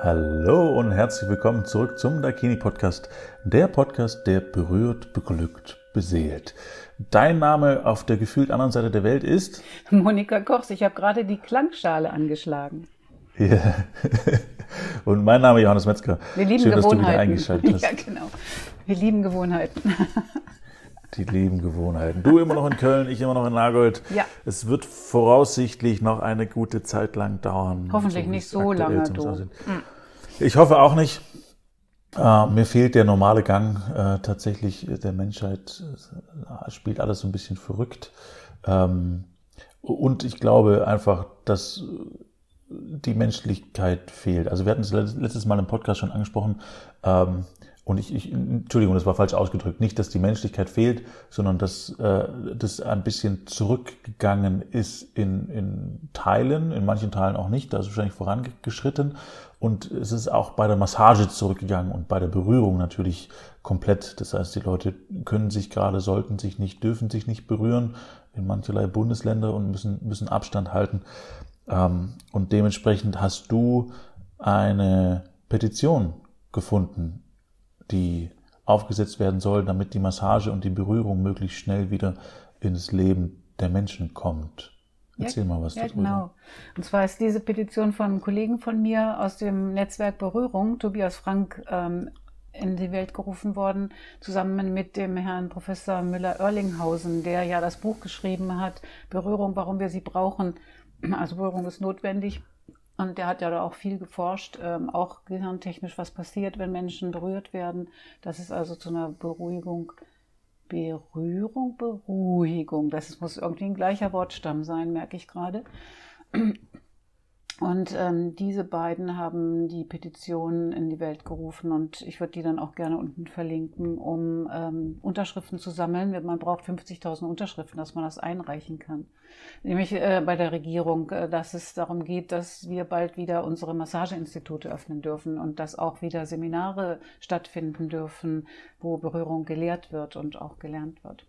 Hallo und herzlich willkommen zurück zum Dakini Podcast, der Podcast, der berührt, beglückt, beseelt. Dein Name auf der gefühlt anderen Seite der Welt ist Monika Kochs. Ich habe gerade die Klangschale angeschlagen. Ja. Und mein Name ist Johannes Metzger. Wir lieben Schön, dass du Gewohnheiten. wieder eingeschaltet hast. Ja, genau. Wir lieben Gewohnheiten. Die lieben Gewohnheiten. Du immer noch in Köln, ich immer noch in Nagold. Ja. Es wird voraussichtlich noch eine gute Zeit lang dauern. Hoffentlich wie nicht so lange, du. aussieht. Ich hoffe auch nicht. Äh, mir fehlt der normale Gang. Äh, tatsächlich äh, der Menschheit äh, spielt alles so ein bisschen verrückt. Ähm, und ich glaube einfach, dass die Menschlichkeit fehlt. Also wir hatten es letztes Mal im Podcast schon angesprochen. Ähm, und ich, ich, Entschuldigung, das war falsch ausgedrückt. Nicht, dass die Menschlichkeit fehlt, sondern dass äh, das ein bisschen zurückgegangen ist in, in Teilen, in manchen Teilen auch nicht. Da ist wahrscheinlich vorangeschritten. Und es ist auch bei der Massage zurückgegangen und bei der Berührung natürlich komplett. Das heißt, die Leute können sich gerade, sollten sich nicht, dürfen sich nicht berühren in mancherlei Bundesländer und müssen, müssen Abstand halten. Ähm, und dementsprechend hast du eine Petition gefunden, die aufgesetzt werden soll, damit die Massage und die Berührung möglichst schnell wieder ins Leben der Menschen kommt. Erzähl mal was ja, darüber. genau. Und zwar ist diese Petition von einem Kollegen von mir aus dem Netzwerk Berührung, Tobias Frank, ähm, in die Welt gerufen worden, zusammen mit dem Herrn Professor Müller-Oerlinghausen, der ja das Buch geschrieben hat, Berührung, warum wir sie brauchen. Also Berührung ist notwendig. Und der hat ja da auch viel geforscht, ähm, auch gehirntechnisch, was passiert, wenn Menschen berührt werden. Das ist also zu einer Beruhigung, Berührung, Beruhigung. Das muss irgendwie ein gleicher Wortstamm sein, merke ich gerade. Und ähm, diese beiden haben die Petition in die Welt gerufen und ich würde die dann auch gerne unten verlinken, um ähm, Unterschriften zu sammeln. Man braucht 50.000 Unterschriften, dass man das einreichen kann. Nämlich äh, bei der Regierung, äh, dass es darum geht, dass wir bald wieder unsere Massageinstitute öffnen dürfen und dass auch wieder Seminare stattfinden dürfen, wo Berührung gelehrt wird und auch gelernt wird.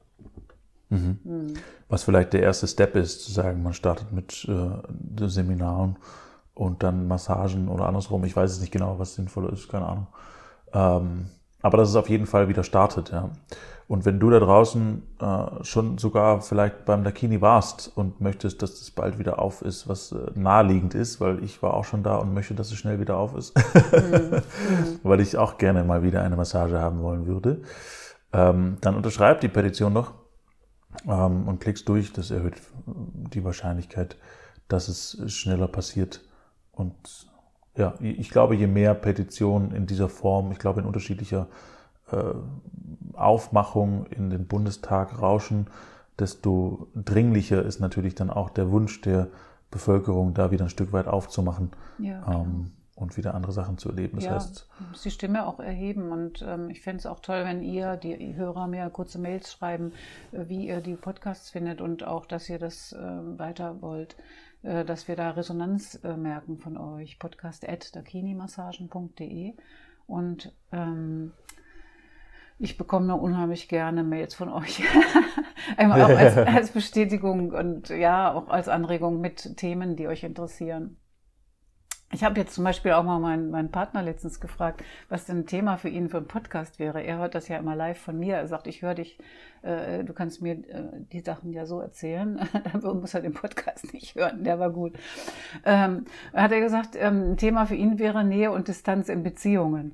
Mhm. Was vielleicht der erste Step ist, zu sagen, man startet mit äh, Seminaren und dann Massagen oder andersrum. Ich weiß es nicht genau, was sinnvoller ist, keine Ahnung. Ähm, aber dass es auf jeden Fall wieder startet, ja. Und wenn du da draußen äh, schon sogar vielleicht beim Dakini warst und möchtest, dass das bald wieder auf ist, was äh, naheliegend ist, weil ich war auch schon da und möchte, dass es schnell wieder auf ist, mhm. weil ich auch gerne mal wieder eine Massage haben wollen würde, ähm, dann unterschreib die Petition noch ähm, und klickst durch. Das erhöht die Wahrscheinlichkeit, dass es schneller passiert. Und ja, ich glaube, je mehr Petitionen in dieser Form, ich glaube in unterschiedlicher äh, Aufmachung in den Bundestag rauschen, desto dringlicher ist natürlich dann auch der Wunsch der Bevölkerung, da wieder ein Stück weit aufzumachen. Ja, ähm, und wieder andere Sachen zu erleben. Das ja, heißt, muss die Stimme auch erheben. Und ähm, ich fände es auch toll, wenn ihr, die Hörer, mir kurze Mails schreiben, äh, wie ihr die Podcasts findet und auch, dass ihr das äh, weiter wollt, äh, dass wir da Resonanz äh, merken von euch. Podcast at dakinimassagen.de und ähm, ich bekomme unheimlich gerne Mails von euch. Einmal auch als, als Bestätigung und ja, auch als Anregung mit Themen, die euch interessieren. Ich habe jetzt zum Beispiel auch mal meinen, meinen Partner letztens gefragt, was denn ein Thema für ihn für einen Podcast wäre. Er hört das ja immer live von mir. Er sagt, ich höre dich, äh, du kannst mir äh, die Sachen ja so erzählen. Dann muss er den Podcast nicht hören, der war gut. Ähm, hat er gesagt, ähm, ein Thema für ihn wäre Nähe und Distanz in Beziehungen.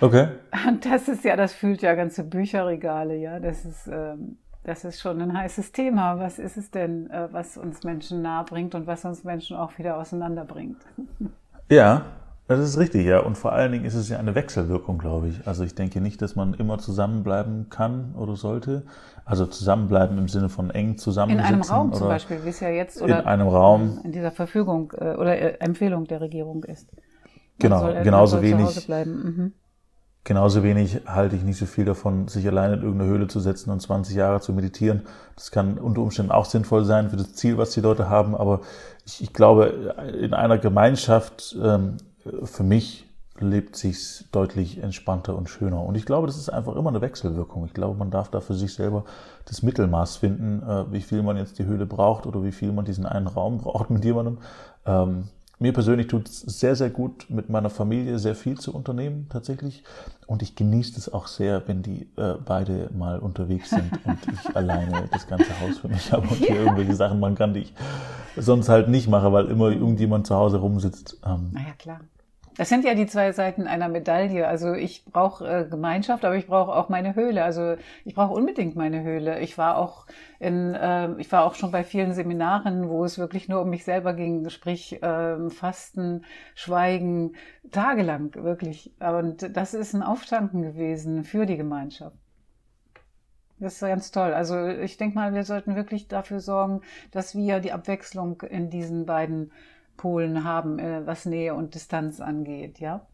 Okay. Und das ist ja, das fühlt ja ganze Bücherregale, ja. Das ist, ähm, das ist schon ein heißes Thema. Was ist es denn, äh, was uns Menschen nahe bringt und was uns Menschen auch wieder auseinanderbringt? Ja, das ist richtig, ja. Und vor allen Dingen ist es ja eine Wechselwirkung, glaube ich. Also ich denke nicht, dass man immer zusammenbleiben kann oder sollte. Also zusammenbleiben im Sinne von eng zusammen. In einem Raum zum Beispiel, wie es ja jetzt oder in einem Raum in dieser Verfügung äh, oder äh, Empfehlung der Regierung ist. Man Genau, genauso wenig. Mhm. Genauso wenig halte ich nicht so viel davon, sich alleine in irgendeine Höhle zu setzen und 20 Jahre zu meditieren. Das kann unter Umständen auch sinnvoll sein für das Ziel, was die Leute haben. Aber ich, ich glaube, in einer Gemeinschaft, ähm, für mich lebt sich's deutlich entspannter und schöner. Und ich glaube, das ist einfach immer eine Wechselwirkung. Ich glaube, man darf da für sich selber das Mittelmaß finden, äh, wie viel man jetzt die Höhle braucht oder wie viel man diesen einen Raum braucht mit jemandem. Ähm, mir persönlich tut es sehr, sehr gut, mit meiner Familie sehr viel zu unternehmen, tatsächlich. Und ich genieße es auch sehr, wenn die äh, beide mal unterwegs sind und ich alleine das ganze Haus für mich habe und hier irgendwelche Sachen machen kann, die ich sonst halt nicht mache, weil immer irgendjemand zu Hause rumsitzt. Ähm, naja, klar. Das sind ja die zwei Seiten einer Medaille. Also ich brauche äh, Gemeinschaft, aber ich brauche auch meine Höhle. Also ich brauche unbedingt meine Höhle. Ich war auch in, äh, ich war auch schon bei vielen Seminaren, wo es wirklich nur um mich selber ging, sprich äh, Fasten, Schweigen, tagelang wirklich. Und das ist ein Auftanken gewesen für die Gemeinschaft. Das ist ganz toll. Also ich denke mal, wir sollten wirklich dafür sorgen, dass wir die Abwechslung in diesen beiden Polen haben, äh, was Nähe und Distanz angeht, ja?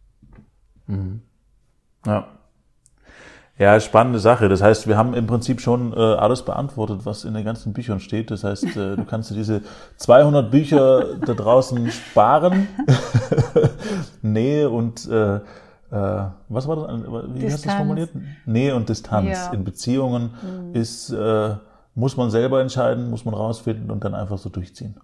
Mhm. Ja. Ja, spannende Sache. Das heißt, wir haben im Prinzip schon äh, alles beantwortet, was in den ganzen Büchern steht. Das heißt, äh, du kannst dir diese 200 Bücher da draußen sparen. Nähe und äh, äh, was war das? Wie Distanz. hast du es formuliert? Nähe und Distanz ja. in Beziehungen mhm. ist äh, muss man selber entscheiden, muss man rausfinden und dann einfach so durchziehen.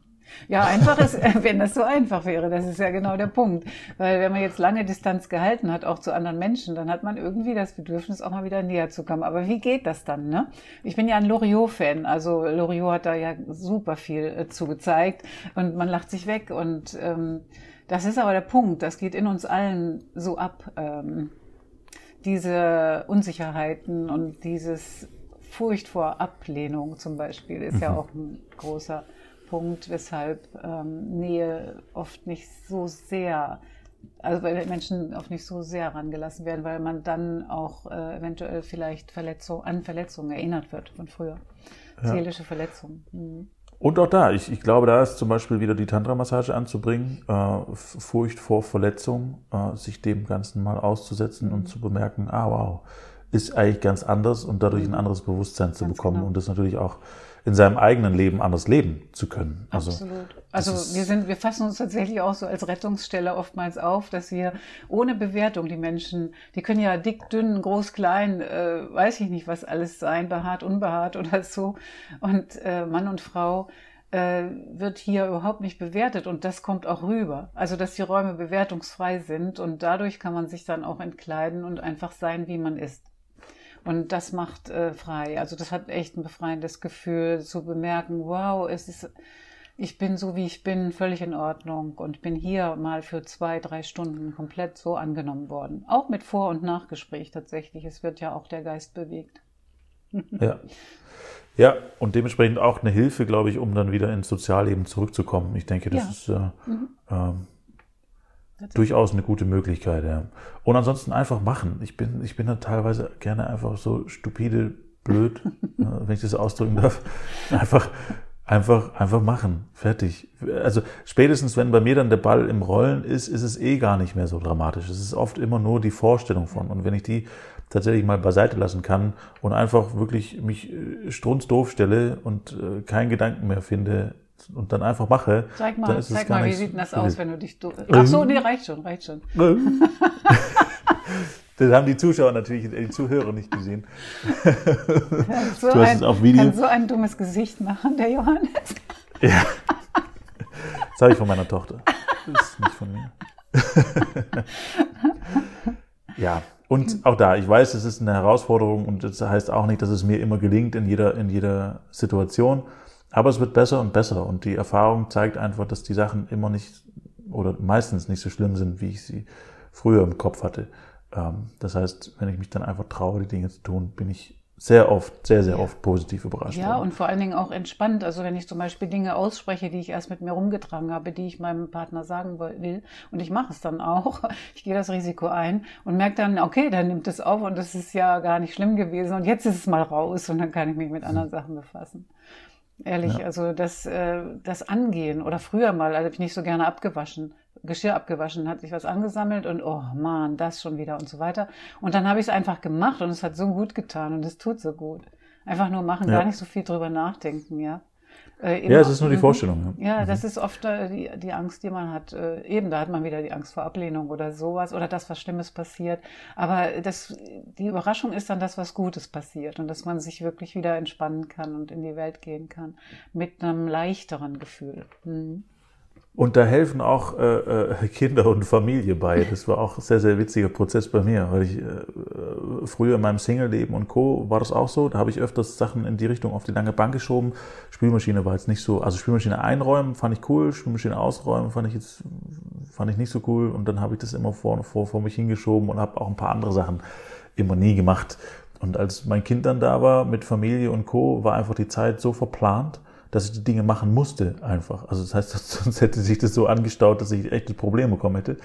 Ja, einfach ist, wenn das so einfach wäre, das ist ja genau der Punkt. Weil wenn man jetzt lange Distanz gehalten hat, auch zu anderen Menschen, dann hat man irgendwie das Bedürfnis, auch mal wieder näher zu kommen. Aber wie geht das dann, ne? Ich bin ja ein Loriot-Fan, also Loriot hat da ja super viel äh, zu gezeigt und man lacht sich weg und ähm, das ist aber der Punkt, das geht in uns allen so ab. Ähm, diese Unsicherheiten und dieses Furcht vor Ablehnung zum Beispiel ist ja mhm. auch ein großer Punkt, weshalb ähm, Nähe oft nicht so sehr, also weil Menschen oft nicht so sehr herangelassen werden, weil man dann auch äh, eventuell vielleicht Verletzung, an Verletzungen erinnert wird von früher. Ja. Seelische Verletzungen. Mhm. Und auch da, ich, ich glaube, da ist zum Beispiel wieder die Tantra-Massage anzubringen, äh, Furcht vor Verletzung, äh, sich dem Ganzen mal auszusetzen und zu bemerken, ah wow, ist eigentlich ganz anders und dadurch ein mhm. anderes Bewusstsein zu bekommen genau. und das natürlich auch in seinem eigenen Leben anders leben zu können. Also, Absolut. Also wir sind, wir fassen uns tatsächlich auch so als Rettungsstelle oftmals auf, dass wir ohne Bewertung die Menschen, die können ja dick, dünn, groß, klein, äh, weiß ich nicht, was alles sein, behaart, unbehaart oder so. Und äh, Mann und Frau äh, wird hier überhaupt nicht bewertet und das kommt auch rüber. Also dass die Räume bewertungsfrei sind und dadurch kann man sich dann auch entkleiden und einfach sein, wie man ist. Und das macht äh, frei. Also das hat echt ein befreiendes Gefühl, zu bemerken, wow, es ist, ich bin so wie ich bin, völlig in Ordnung und bin hier mal für zwei, drei Stunden komplett so angenommen worden. Auch mit Vor- und Nachgespräch tatsächlich. Es wird ja auch der Geist bewegt. Ja. Ja, und dementsprechend auch eine Hilfe, glaube ich, um dann wieder ins Sozialleben zurückzukommen. Ich denke, das ja. ist äh, mhm. ähm, durchaus eine gute Möglichkeit, ja. Und ansonsten einfach machen. Ich bin, ich bin da teilweise gerne einfach so stupide, blöd, wenn ich das ausdrücken darf. Einfach, einfach, einfach machen. Fertig. Also spätestens, wenn bei mir dann der Ball im Rollen ist, ist es eh gar nicht mehr so dramatisch. Es ist oft immer nur die Vorstellung von. Und wenn ich die tatsächlich mal beiseite lassen kann und einfach wirklich mich äh, strunzdoof stelle und äh, keinen Gedanken mehr finde, und dann einfach mache, zeig mal, zeig mal, wie sieht denn das aus, wenn du dich... Du Ach so, nee, reicht schon, reicht schon. das haben die Zuschauer natürlich, die Zuhörer nicht gesehen. So du hast ein, es auf Video. Kann so ein dummes Gesicht machen, der Johannes. ja. Das habe ich von meiner Tochter. Das ist nicht von mir. ja, und auch da, ich weiß, es ist eine Herausforderung und das heißt auch nicht, dass es mir immer gelingt in jeder, in jeder Situation. Aber es wird besser und besser und die Erfahrung zeigt einfach, dass die Sachen immer nicht oder meistens nicht so schlimm sind, wie ich sie früher im Kopf hatte. Ähm, das heißt, wenn ich mich dann einfach traue, die Dinge zu tun, bin ich sehr oft, sehr, sehr oft positiv überrascht. Ja, worden. und vor allen Dingen auch entspannt. Also wenn ich zum Beispiel Dinge ausspreche, die ich erst mit mir rumgetragen habe, die ich meinem Partner sagen will, und ich mache es dann auch, ich gehe das Risiko ein und merke dann, okay, der nimmt es auf und das ist ja gar nicht schlimm gewesen und jetzt ist es mal raus und dann kann ich mich mit anderen hm. Sachen befassen. Ehrlich, ja. also das, äh, das Angehen oder früher mal, also habe ich nicht so gerne abgewaschen, Geschirr abgewaschen, hat sich was angesammelt und oh man, das schon wieder und so weiter. Und dann habe ich es einfach gemacht und es hat so gut getan und es tut so gut. Einfach nur machen, ja. gar nicht so viel drüber nachdenken, ja. Äh, ja, es ist nur die mhm. Vorstellung. Ja, mhm. das ist oft äh, die, die Angst, die man hat. Äh, eben, da hat man wieder die Angst vor Ablehnung oder sowas oder das, was Schlimmes passiert. Aber das, die Überraschung ist dann das, was Gutes passiert und dass man sich wirklich wieder entspannen kann und in die Welt gehen kann mit einem leichteren Gefühl. Mhm. Und da helfen auch äh, äh, Kinder und Familie bei. Das war auch ein sehr, sehr witziger Prozess bei mir, weil ich äh, früher in meinem Single-Leben und Co. war das auch so. Da habe ich öfters Sachen in die Richtung auf die lange Bank geschoben. Spülmaschine war jetzt nicht so, also Spülmaschine einräumen fand ich cool, Spülmaschine ausräumen fand ich jetzt fand ich nicht so cool. Und dann habe ich das immer vor, vor, vor mich hingeschoben und habe auch ein paar andere Sachen immer nie gemacht. Und als mein Kind dann da war mit Familie und Co., war einfach die Zeit so verplant dass ich die Dinge machen musste einfach. Also das heißt, sonst hätte sich das so angestaut, dass ich echt Probleme bekommen hätte.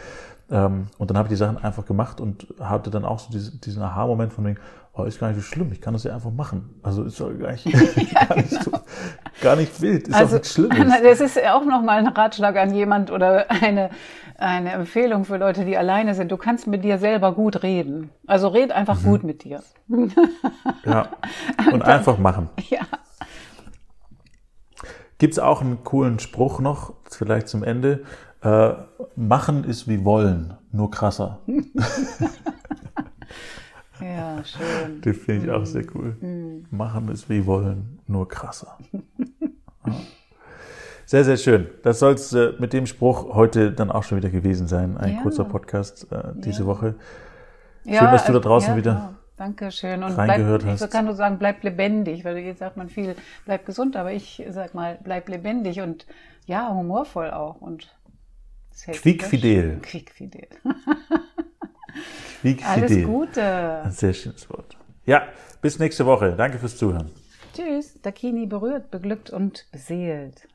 Ähm, und dann habe ich die Sachen einfach gemacht und hatte dann auch so diesen, Aha-Moment von mir, oh, ist gar nicht so schlimm, ich kann das ja einfach machen. Also ist doch gar nicht, ja, gar, nicht so, gar nicht wild, ist also, auch nichts Schlimmes. Das ist auch nochmal ein Ratschlag an jemand oder eine, eine Empfehlung für Leute, die alleine sind. Du kannst mit dir selber gut reden. Also red einfach mhm. gut mit dir. Ja, und dann, einfach machen. Ja. Gibt es auch einen coolen Spruch noch, vielleicht zum Ende. Äh, machen ist wie wollen, nur krasser. ja, schön. Den finde ich auch sehr cool. Mhm. Machen ist wie wollen, nur krasser. Ja. Sehr, sehr schön. Das soll es äh, mit dem Spruch heute dann auch schon wieder gewesen sein. Ein ja. kurzer Podcast äh, diese ja. Woche. Schön, dass du da draußen wieder Dankeschön. Und reingehört bleib, hast. Ich kann nur sagen, bleib lebendig, weil jetzt sagt man viel, bleib gesund, aber ich sag mal, bleib lebendig und ja, humorvoll auch und Quickfidel. Quickfidel. Quickfidel. Alles Gute. Ein sehr schönes Wort. Ja, bis nächste Woche. Danke fürs Zuhören. Tschüss. Dakini berührt, beglückt und beseelt.